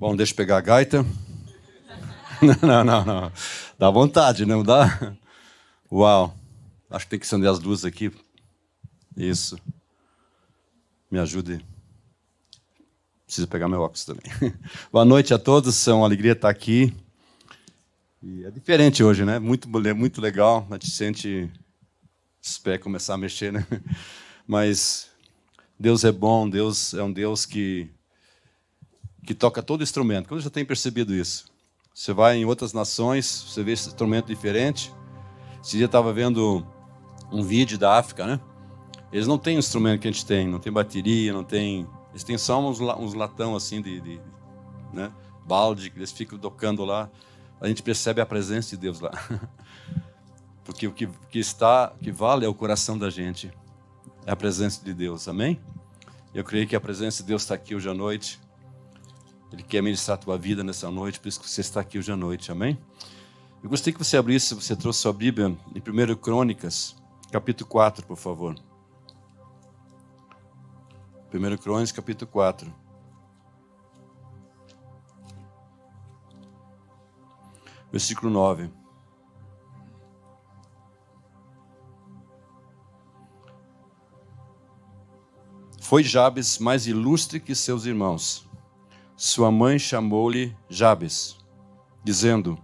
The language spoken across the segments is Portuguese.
Bom, deixa eu pegar a gaita. Não, não, não. Dá vontade, não dá? Uau. Acho que tem que acender as luzes aqui. Isso. Me ajude. Preciso pegar meu óculos também. Boa noite a todos. É uma alegria estar aqui. E é diferente hoje, né? Muito, muito legal. A gente sente os pés começar a mexer, né? Mas Deus é bom. Deus é um Deus que que toca todo instrumento. Quando já tem percebido isso? Você vai em outras nações, você vê esse instrumento diferente. Esse dia estava vendo um vídeo da África, né? Eles não têm o instrumento que a gente tem, não tem bateria, não tem. Eles têm só uns, uns latão assim de, de né? balde que eles ficam tocando lá. A gente percebe a presença de Deus lá. Porque o que, que está, que vale é o coração da gente, é a presença de Deus. Amém? Eu creio que a presença de Deus está aqui hoje à noite. Ele quer ministrar a tua vida nessa noite, por isso que você está aqui hoje à noite, amém? Eu gostaria que você abrisse, você trouxe sua Bíblia em 1 Crônicas, capítulo 4, por favor. 1 Crônicas, capítulo 4. Versículo 9. Foi Jabes mais ilustre que seus irmãos sua mãe chamou-lhe Jabes, dizendo: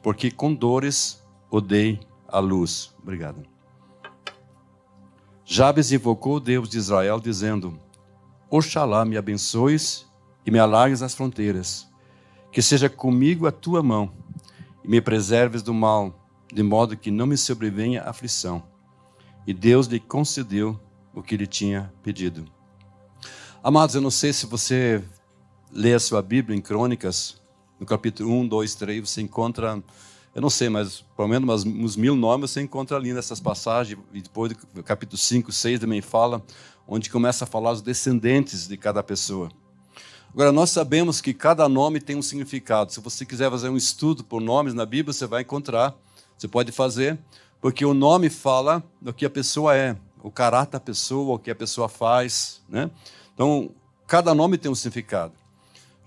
Porque com dores odei a luz. Obrigado. Jabes invocou o Deus de Israel, dizendo: Oxalá me abençoes e me alargues as fronteiras, que seja comigo a tua mão e me preserves do mal, de modo que não me sobrevenha aflição. E Deus lhe concedeu o que lhe tinha pedido. Amados, eu não sei se você lê a sua Bíblia em Crônicas, no capítulo 1, 2, 3, você encontra, eu não sei, mas pelo menos uns mil nomes você encontra ali nessas passagens, e depois do capítulo 5, 6 também fala, onde começa a falar os descendentes de cada pessoa. Agora, nós sabemos que cada nome tem um significado. Se você quiser fazer um estudo por nomes na Bíblia, você vai encontrar, você pode fazer, porque o nome fala do que a pessoa é, o caráter da pessoa, o que a pessoa faz. Né? Então, cada nome tem um significado.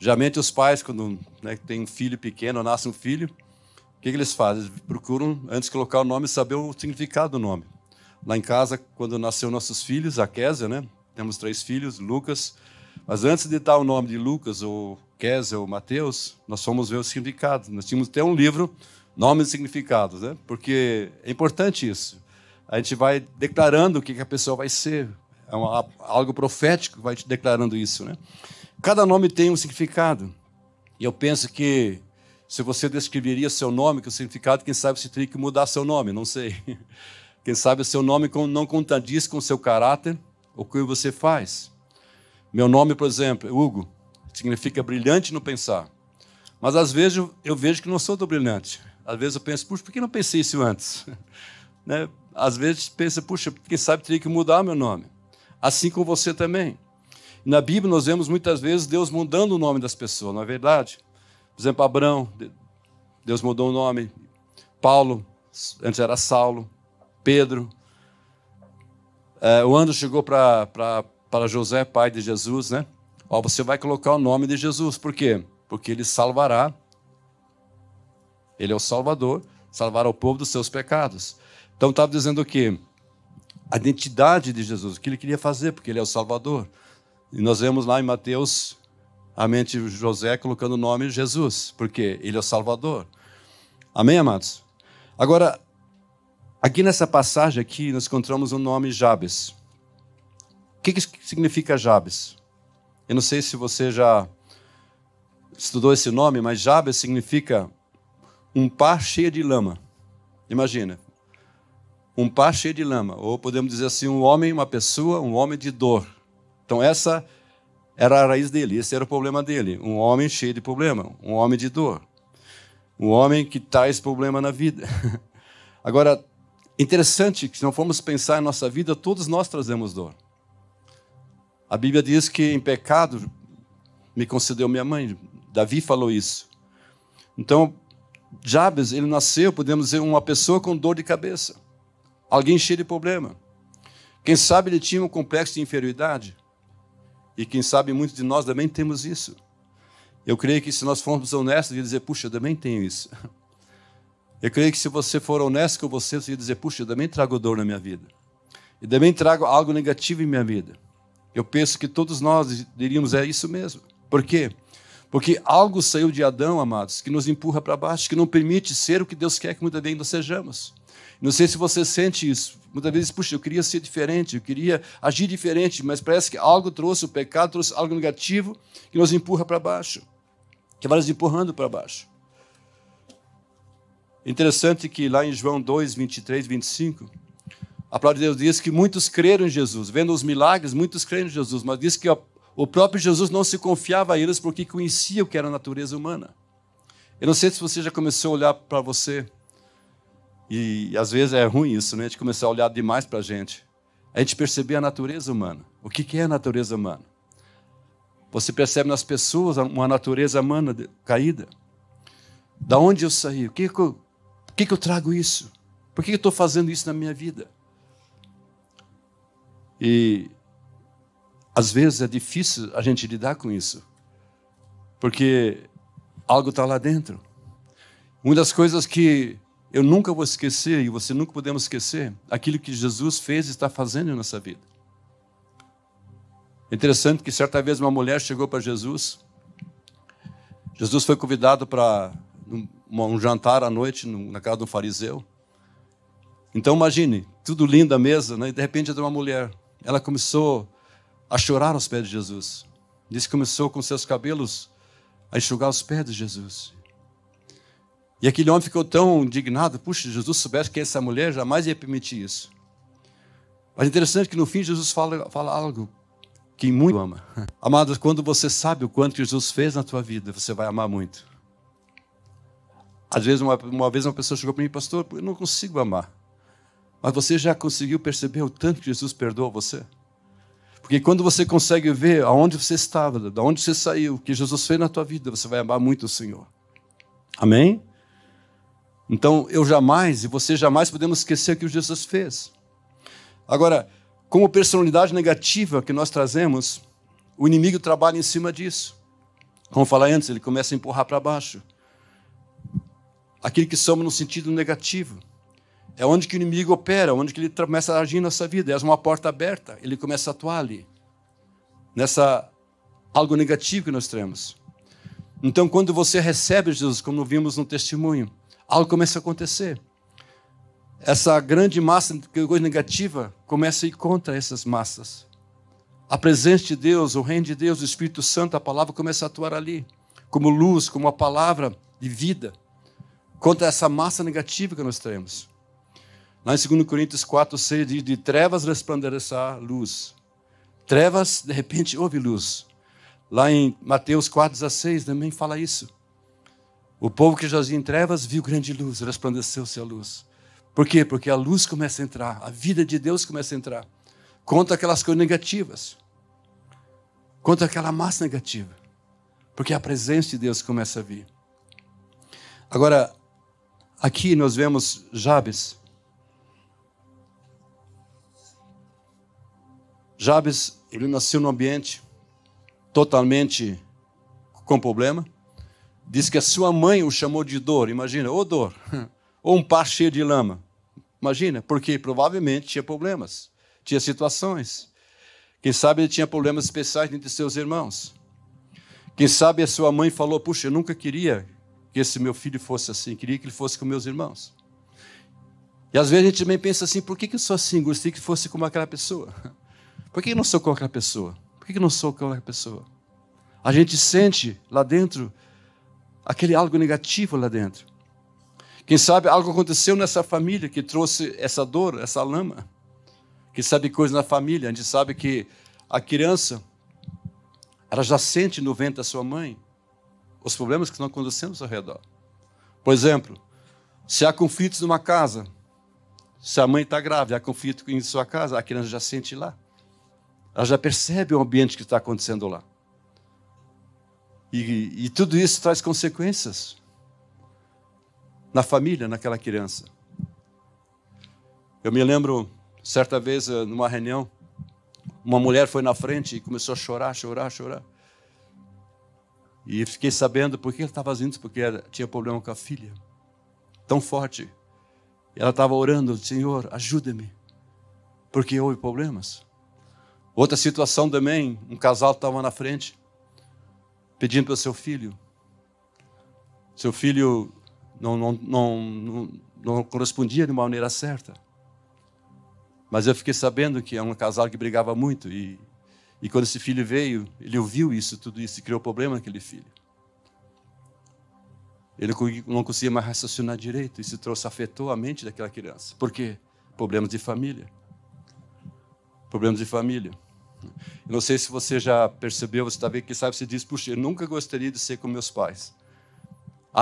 Geralmente os pais, quando né, tem um filho pequeno, nasce um filho, o que, que eles fazem? Eles procuram, antes de colocar o nome, saber o significado do nome. Lá em casa, quando nasceu nossos filhos, a Késia, né? Temos três filhos, Lucas. Mas antes de dar o nome de Lucas, ou Késia, ou Mateus, nós fomos ver o significado. Nós tínhamos até um livro, Nomes e Significados, né? Porque é importante isso. A gente vai declarando o que, que a pessoa vai ser. É uma, algo profético vai te declarando isso, né? Cada nome tem um significado. E eu penso que se você descreveria seu nome, que o significado, quem sabe você teria que mudar seu nome, não sei. Quem sabe o seu nome não contradiz com o seu caráter ou com o que você faz. Meu nome, por exemplo, Hugo, significa brilhante no pensar. Mas às vezes eu vejo que não sou tão brilhante. Às vezes eu penso, puxa, por que não pensei isso antes? né? Às vezes pensa, puxa, quem sabe teria que mudar meu nome. Assim com você também. Na Bíblia nós vemos muitas vezes Deus mudando o nome das pessoas, não é verdade? Por exemplo, Abraão, Deus mudou o nome. Paulo, antes era Saulo. Pedro. É, o anjo chegou para José, pai de Jesus, né? Ó, você vai colocar o nome de Jesus. Por quê? Porque ele salvará. Ele é o Salvador, salvará o povo dos seus pecados. Então estava dizendo o quê? A identidade de Jesus, o que ele queria fazer, porque ele é o Salvador. E nós vemos lá em Mateus a mente de José colocando o nome Jesus, porque ele é o Salvador. Amém, amados? Agora, aqui nessa passagem aqui, nós encontramos o nome Jabes. O que, que significa Jabes? Eu não sei se você já estudou esse nome, mas Jabes significa um par cheio de lama. Imagina, um par cheio de lama, ou podemos dizer assim, um homem, uma pessoa, um homem de dor. Então, essa era a raiz dele, esse era o problema dele. Um homem cheio de problema, um homem de dor. Um homem que traz problema na vida. Agora, interessante que se não formos pensar em nossa vida, todos nós trazemos dor. A Bíblia diz que em pecado me concedeu minha mãe. Davi falou isso. Então, Jabes, ele nasceu, podemos dizer, uma pessoa com dor de cabeça. Alguém cheio de problema. Quem sabe ele tinha um complexo de inferioridade. E quem sabe muitos de nós também temos isso. Eu creio que se nós formos honestos, ia dizer, puxa, eu também tenho isso. Eu creio que se você for honesto com você, você dizer, puxa, eu também trago dor na minha vida. E também trago algo negativo em minha vida. Eu penso que todos nós diríamos, é isso mesmo. Por quê? Porque algo saiu de Adão, amados, que nos empurra para baixo, que não permite ser o que Deus quer que muitas vezes nós sejamos. Não sei se você sente isso. Muitas vezes, puxa, eu queria ser diferente, eu queria agir diferente, mas parece que algo trouxe, o pecado trouxe algo negativo que nos empurra para baixo, que vai nos empurrando para baixo. Interessante que lá em João 2, 23, 25, a palavra de Deus diz que muitos creram em Jesus. Vendo os milagres, muitos creram em Jesus, mas diz que o próprio Jesus não se confiava a eles porque conhecia o que era a natureza humana. Eu não sei se você já começou a olhar para você e às vezes é ruim isso, né? A gente começar a olhar demais para a gente. A gente perceber a natureza humana. O que é a natureza humana? Você percebe nas pessoas uma natureza humana caída. Da onde eu saí? O que, que, eu, por que, que eu trago isso? Por que, que eu estou fazendo isso na minha vida? E às vezes é difícil a gente lidar com isso, porque algo está lá dentro. Uma das coisas que eu nunca vou esquecer, e você nunca podemos esquecer, aquilo que Jesus fez e está fazendo em nossa vida. É interessante que certa vez uma mulher chegou para Jesus. Jesus foi convidado para um jantar à noite na casa de um fariseu. Então imagine, tudo lindo a mesa, né? e de repente entra uma mulher. Ela começou a chorar aos pés de Jesus. Diz que começou com seus cabelos a enxugar os pés de Jesus. E aquele homem ficou tão indignado, puxa, Jesus soubesse que essa mulher jamais ia permitir isso. Mas é interessante que no fim Jesus fala, fala algo que muito ama. Amados, quando você sabe o quanto Jesus fez na tua vida, você vai amar muito. Às vezes, uma, uma vez uma pessoa chegou para mim, pastor, eu não consigo amar. Mas você já conseguiu perceber o tanto que Jesus perdoa você? Porque quando você consegue ver aonde você estava, de onde você saiu, o que Jesus fez na tua vida, você vai amar muito o Senhor. Amém? Então, eu jamais e você jamais podemos esquecer o que Jesus fez. Agora, como personalidade negativa que nós trazemos, o inimigo trabalha em cima disso. Como falei antes, ele começa a empurrar para baixo. Aquilo que somos no sentido negativo. É onde que o inimigo opera, onde que ele começa a agir na nossa vida. É uma porta aberta, ele começa a atuar ali. Nessa algo negativo que nós temos. Então, quando você recebe Jesus, como vimos no testemunho, algo começa a acontecer. Essa grande massa de coisa negativa começa a ir contra essas massas. A presença de Deus, o reino de Deus, o Espírito Santo, a palavra começa a atuar ali, como luz, como a palavra de vida, contra essa massa negativa que nós temos. Lá em 2 Coríntios 4, 6 diz: De trevas resplandecerá luz. Trevas, de repente, houve luz. Lá em Mateus 4, 16 também fala isso. O povo que jazia em trevas viu grande luz, resplandeceu-se a luz. Por quê? Porque a luz começa a entrar, a vida de Deus começa a entrar. Contra aquelas coisas negativas. Contra aquela massa negativa. Porque a presença de Deus começa a vir. Agora, aqui nós vemos Jabes. Jabes, ele nasceu num ambiente totalmente com problema diz que a sua mãe o chamou de dor. Imagina, ô dor. Ou um par cheio de lama. Imagina, porque provavelmente tinha problemas, tinha situações. Quem sabe ele tinha problemas especiais entre seus irmãos. Quem sabe a sua mãe falou: Puxa, eu nunca queria que esse meu filho fosse assim, queria que ele fosse com meus irmãos. E às vezes a gente também pensa assim: por que, que eu sou assim? Gostaria que fosse como aquela pessoa. Por que eu não sou como aquela pessoa? Por que eu não sou como aquela pessoa? A gente sente lá dentro aquele algo negativo lá dentro. Quem sabe algo aconteceu nessa família que trouxe essa dor, essa lama. Quem sabe coisa na família, a gente sabe que a criança, ela já sente no ventre da sua mãe os problemas que estão acontecendo ao seu redor. Por exemplo, se há conflitos numa casa, se a mãe está grávida, há conflito em sua casa, a criança já sente lá. Ela já percebe o ambiente que está acontecendo lá. E, e tudo isso traz consequências na família, naquela criança. Eu me lembro, certa vez, eh, numa reunião, uma mulher foi na frente e começou a chorar, chorar, chorar. E fiquei sabendo por que ele estava fazendo porque tinha problema com a filha. Tão forte. E ela estava orando, Senhor, ajuda-me. Porque houve problemas. Outra situação também, um casal estava na frente, pedindo para o seu filho. Seu filho não, não, não, não, não correspondia de uma maneira certa. Mas eu fiquei sabendo que é um casal que brigava muito e, e quando esse filho veio, ele ouviu isso, tudo isso, e criou problema naquele filho. Ele não conseguia mais raciocinar direito, isso trouxe, afetou a mente daquela criança. Por quê? Problemas de família. Problemas de família. Não sei se você já percebeu, você está vendo, que sabe, você diz, puxa, eu nunca gostaria de ser como meus pais.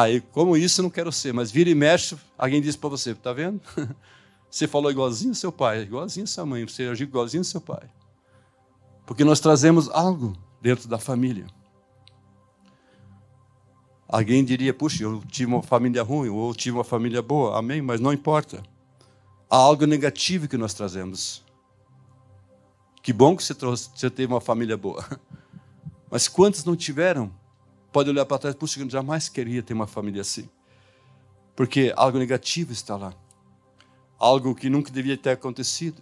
E como isso não quero ser, mas vira e mexe, alguém diz para você, está vendo? Você falou igualzinho seu pai, igualzinho sua mãe, você agiu igualzinho seu pai. Porque nós trazemos algo dentro da família. Alguém diria, puxa, eu tive uma família ruim, ou eu tive uma família boa, amém, mas não importa. Há algo negativo que nós trazemos. Que bom que você, trouxe, você teve uma família boa. Mas quantos não tiveram? Pode olhar para trás, puxa, eu jamais queria ter uma família assim. Porque algo negativo está lá. Algo que nunca devia ter acontecido.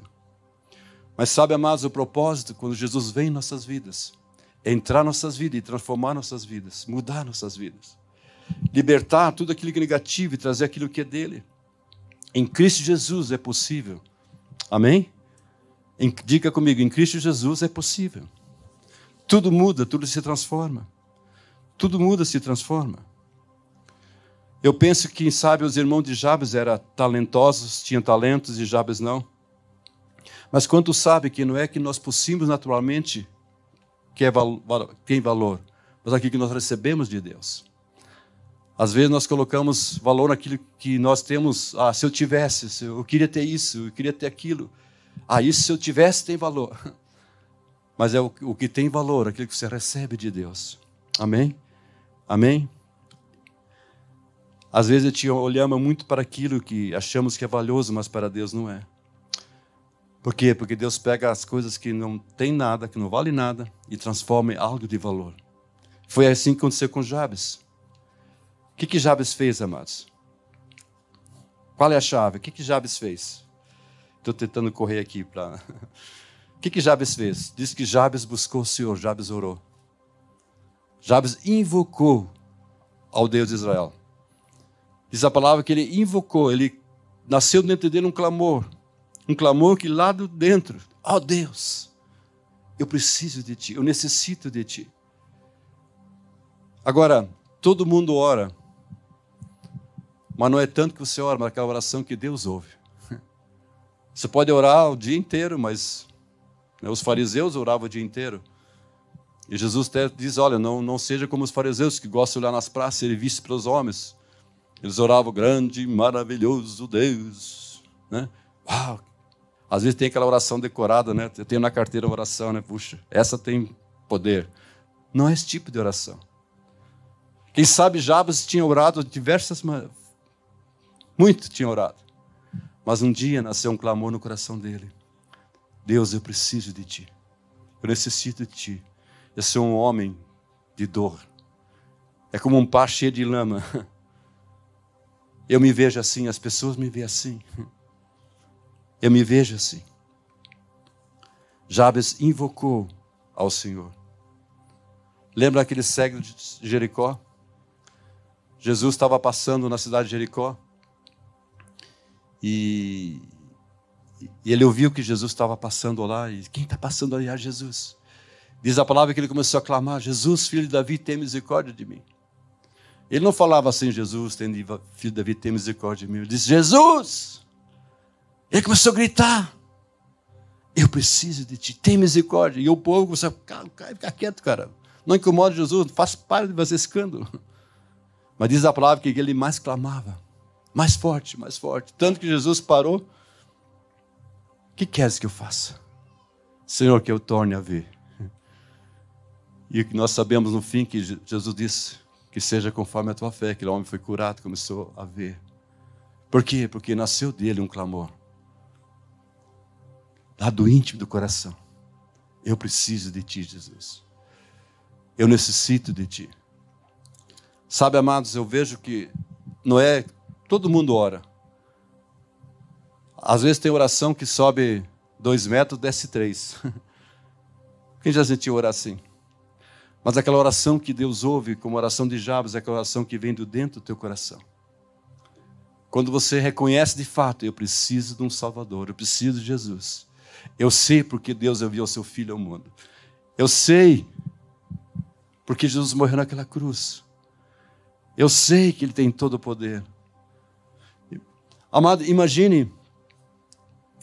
Mas sabe, amados, o propósito, quando Jesus vem em nossas vidas, é entrar nossas vidas e transformar nossas vidas, mudar nossas vidas. Libertar tudo aquilo que é negativo e trazer aquilo que é dele. Em Cristo Jesus é possível. Amém? Diga comigo, em Cristo Jesus é possível. Tudo muda, tudo se transforma. Tudo muda, se transforma. Eu penso que, sabe, os irmãos de Jabes eram talentosos, tinham talentos e Jabes não. Mas quanto sabe que não é que nós possuímos naturalmente que é, tem valor, mas aquilo que nós recebemos de Deus. Às vezes nós colocamos valor naquilo que nós temos. Ah, se eu tivesse, se eu queria ter isso, eu queria ter aquilo. Ah, isso se eu tivesse tem valor. Mas é o, o que tem valor, aquilo que você recebe de Deus. Amém? Amém? Às vezes a gente olhamos muito para aquilo que achamos que é valioso, mas para Deus não é. Por quê? Porque Deus pega as coisas que não tem nada, que não vale nada, e transforma em algo de valor. Foi assim que aconteceu com Jabes. O que, que Jabes fez, amados? Qual é a chave? O que, que Jabes fez? Estou tentando correr aqui para. o que, que Jabes fez? Diz que Jabes buscou o Senhor, Jabes orou. Jabes invocou ao Deus de Israel. Diz a palavra que ele invocou, ele nasceu dentro dele um clamor. Um clamor que lá dentro, ó oh Deus, eu preciso de Ti, eu necessito de Ti. Agora, todo mundo ora, mas não é tanto que você ora, mas aquela oração que Deus ouve. Você pode orar o dia inteiro, mas né, os fariseus oravam o dia inteiro. E Jesus até diz: olha, não, não seja como os fariseus que gostam de olhar nas praças e ser vistos pelos homens. Eles oravam, grande, maravilhoso Deus. Né? Uau! Às vezes tem aquela oração decorada, né? Eu tenho na carteira a oração, né? Puxa, essa tem poder. Não é esse tipo de oração. Quem sabe Jabes tinha orado diversas. Muito tinha orado. Mas um dia nasceu um clamor no coração dele: Deus, eu preciso de ti. Eu necessito de ti. Eu sou um homem de dor. É como um pá cheio de lama. Eu me vejo assim, as pessoas me veem assim. Eu me vejo assim. Jabes invocou ao Senhor. Lembra aquele cego de Jericó? Jesus estava passando na cidade de Jericó e, e ele ouviu que Jesus estava passando lá. E quem está passando ali é Jesus. Diz a palavra que ele começou a clamar: Jesus, filho de Davi, tem misericórdia de mim. Ele não falava assim, Jesus, filho de Davi, tem misericórdia de mim. Ele disse: Jesus! Ele começou a gritar: Eu preciso de ti, tem misericórdia. E o povo começou a ficar quieto, cara. Não incomoda Jesus, faz parte de fazer escândalo. Mas diz a palavra que ele mais clamava. Mais forte, mais forte. Tanto que Jesus parou. O que queres que eu faça? Senhor, que eu torne a ver. E nós sabemos no fim que Jesus disse que seja conforme a tua fé. Aquele homem foi curado, começou a ver. Por quê? Porque nasceu dele um clamor. Lá do íntimo do coração. Eu preciso de ti, Jesus. Eu necessito de ti. Sabe, amados, eu vejo que não é. Todo mundo ora. Às vezes tem oração que sobe dois metros, desce três. Quem já sentiu orar assim? Mas aquela oração que Deus ouve, como oração de Jabes, é aquela oração que vem do dentro do teu coração. Quando você reconhece de fato, eu preciso de um Salvador, eu preciso de Jesus. Eu sei porque Deus enviou seu Filho ao mundo. Eu sei porque Jesus morreu naquela cruz. Eu sei que Ele tem todo o poder. Amado, imagine.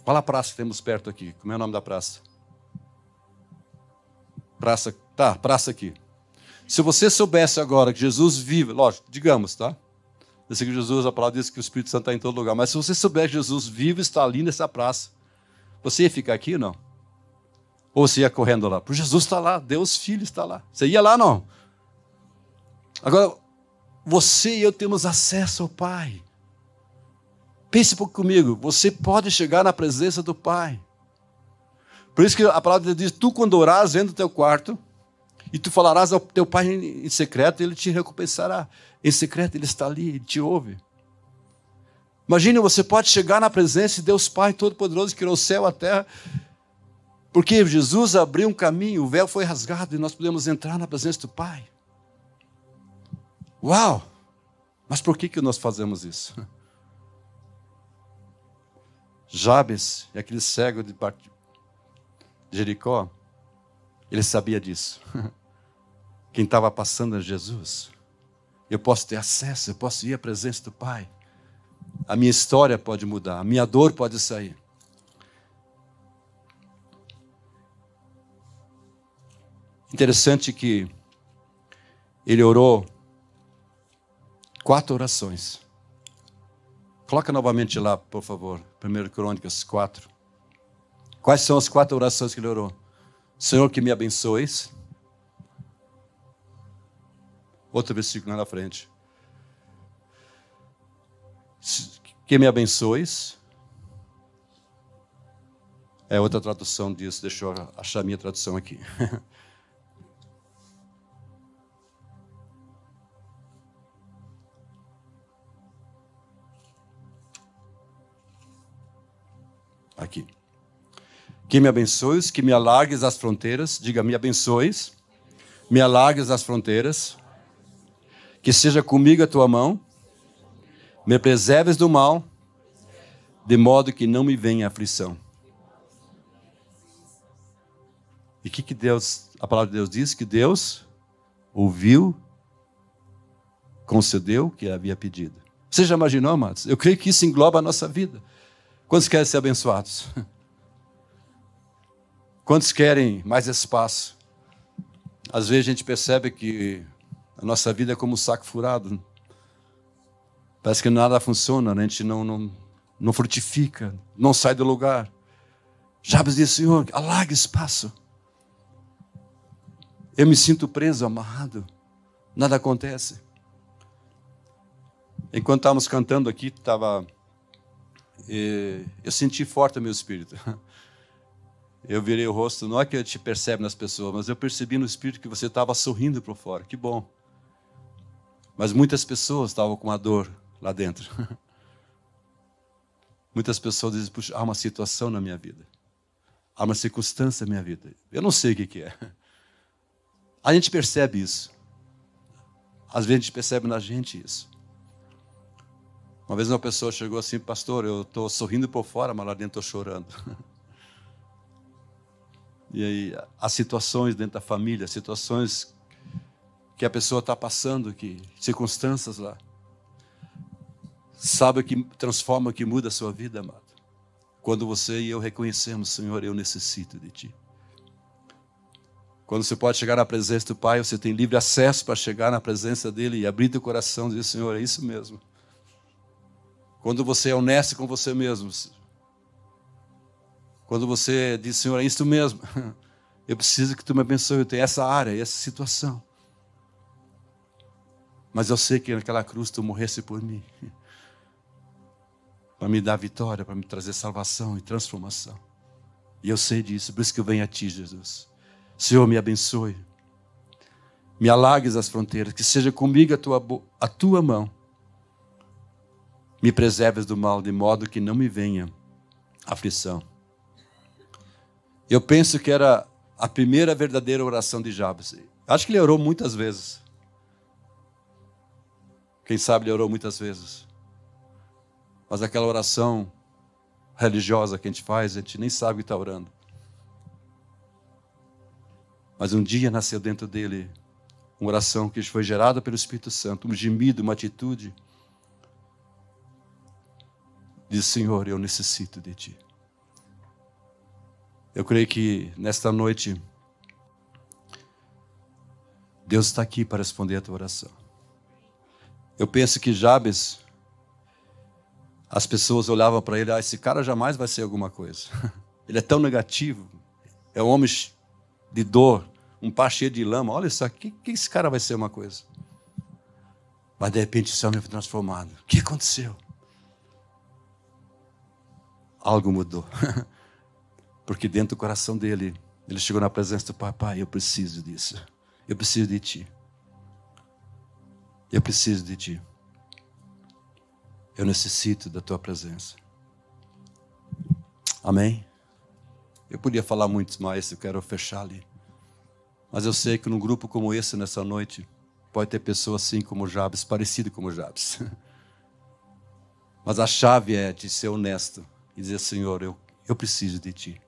Qual a praça que temos perto aqui? Como é o nome da praça? Praça, tá, praça aqui. Se você soubesse agora que Jesus vive, lógico, digamos, tá? Eu sei que Jesus, a palavra diz que o Espírito Santo está em todo lugar, mas se você soubesse que Jesus vive está ali nessa praça, você ia ficar aqui ou não? Ou você ia correndo lá? Porque Jesus está lá, Deus Filho está lá. Você ia lá não? Agora, você e eu temos acesso ao Pai. Pense um pouco comigo, você pode chegar na presença do Pai. Por isso que a palavra diz: tu, quando orares, entra no teu quarto e tu falarás ao teu pai em secreto, ele te recompensará. Em secreto, ele está ali, ele te ouve. Imagine, você pode chegar na presença de Deus Pai Todo-Poderoso, que criou o céu e a terra, porque Jesus abriu um caminho, o véu foi rasgado e nós podemos entrar na presença do Pai. Uau! Mas por que, que nós fazemos isso? Jabes, aquele cego de Jericó, ele sabia disso. Quem estava passando é Jesus. Eu posso ter acesso, eu posso ir à presença do Pai. A minha história pode mudar, a minha dor pode sair. Interessante que ele orou quatro orações. Coloca novamente lá, por favor, 1 Crônicas 4. Quais são as quatro orações que ele orou? Senhor, que me abençoes. Outro versículo lá na frente. Que me abençoes. É outra tradução disso, deixa eu achar a minha tradução aqui. aqui. Que me abençoes, que me alargues as fronteiras. Diga, me abençoes, me alargues as fronteiras. Que seja comigo a tua mão. Me preserves do mal, de modo que não me venha aflição. E o que, que Deus, a palavra de Deus diz? Que Deus ouviu, concedeu o que havia pedido. Você já imaginou, amados? Eu creio que isso engloba a nossa vida. Quantos querem ser abençoados? Quantos querem mais espaço? Às vezes a gente percebe que a nossa vida é como um saco furado. Parece que nada funciona, né? a gente não, não, não frutifica, não sai do lugar. Jabes disse, Senhor, alarga espaço. Eu me sinto preso, amarrado. Nada acontece. Enquanto estávamos cantando aqui, estava. Eu senti forte o meu espírito. eu virei o rosto, não é que eu te percebe nas pessoas, mas eu percebi no espírito que você estava sorrindo para fora. Que bom. Mas muitas pessoas estavam com a dor lá dentro. Muitas pessoas dizem, puxa, há uma situação na minha vida. Há uma circunstância na minha vida. Eu não sei o que é. A gente percebe isso. Às vezes a gente percebe na gente isso. Uma vez uma pessoa chegou assim, pastor, eu estou sorrindo por fora, mas lá dentro estou chorando. E aí, as situações dentro da família, situações que a pessoa está passando, que circunstâncias lá. Sabe o que transforma, o que muda a sua vida, amado? Quando você e eu reconhecemos, Senhor, eu necessito de Ti. Quando você pode chegar na presença do Pai, você tem livre acesso para chegar na presença dEle e abrir teu coração e dizer, Senhor, é isso mesmo. Quando você é honesto com você mesmo, quando você diz, Senhor, é isso mesmo. Eu preciso que tu me abençoe. Eu tenho essa área, essa situação. Mas eu sei que naquela cruz tu morresse por mim. Para me dar vitória, para me trazer salvação e transformação. E eu sei disso, por isso que eu venho a ti, Jesus. Senhor, me abençoe. me alargues as fronteiras, que seja comigo a tua, a tua mão. Me preserves do mal, de modo que não me venha aflição. Eu penso que era a primeira verdadeira oração de Jabes. Acho que ele orou muitas vezes. Quem sabe ele orou muitas vezes. Mas aquela oração religiosa que a gente faz, a gente nem sabe o que está orando. Mas um dia nasceu dentro dele uma oração que foi gerada pelo Espírito Santo, um gemido, uma atitude. Diz: Senhor, eu necessito de Ti. Eu creio que nesta noite, Deus está aqui para responder a tua oração. Eu penso que Jabes, as pessoas olhavam para ele, ah, esse cara jamais vai ser alguma coisa. Ele é tão negativo, é um homem de dor, um pá cheio de lama. Olha só, que, que esse cara vai ser uma coisa? Mas de repente esse homem foi transformado. O que aconteceu? Algo mudou. Porque dentro do coração dele, ele chegou na presença do Pai: Pai, eu preciso disso. Eu preciso de Ti. Eu preciso de Ti. Eu necessito da Tua presença. Amém? Eu podia falar muito mais, eu quero fechar ali. Mas eu sei que num grupo como esse, nessa noite, pode ter pessoas assim como Jabes, parecido como Jabes. Mas a chave é de ser honesto e dizer: Senhor, eu, eu preciso de Ti.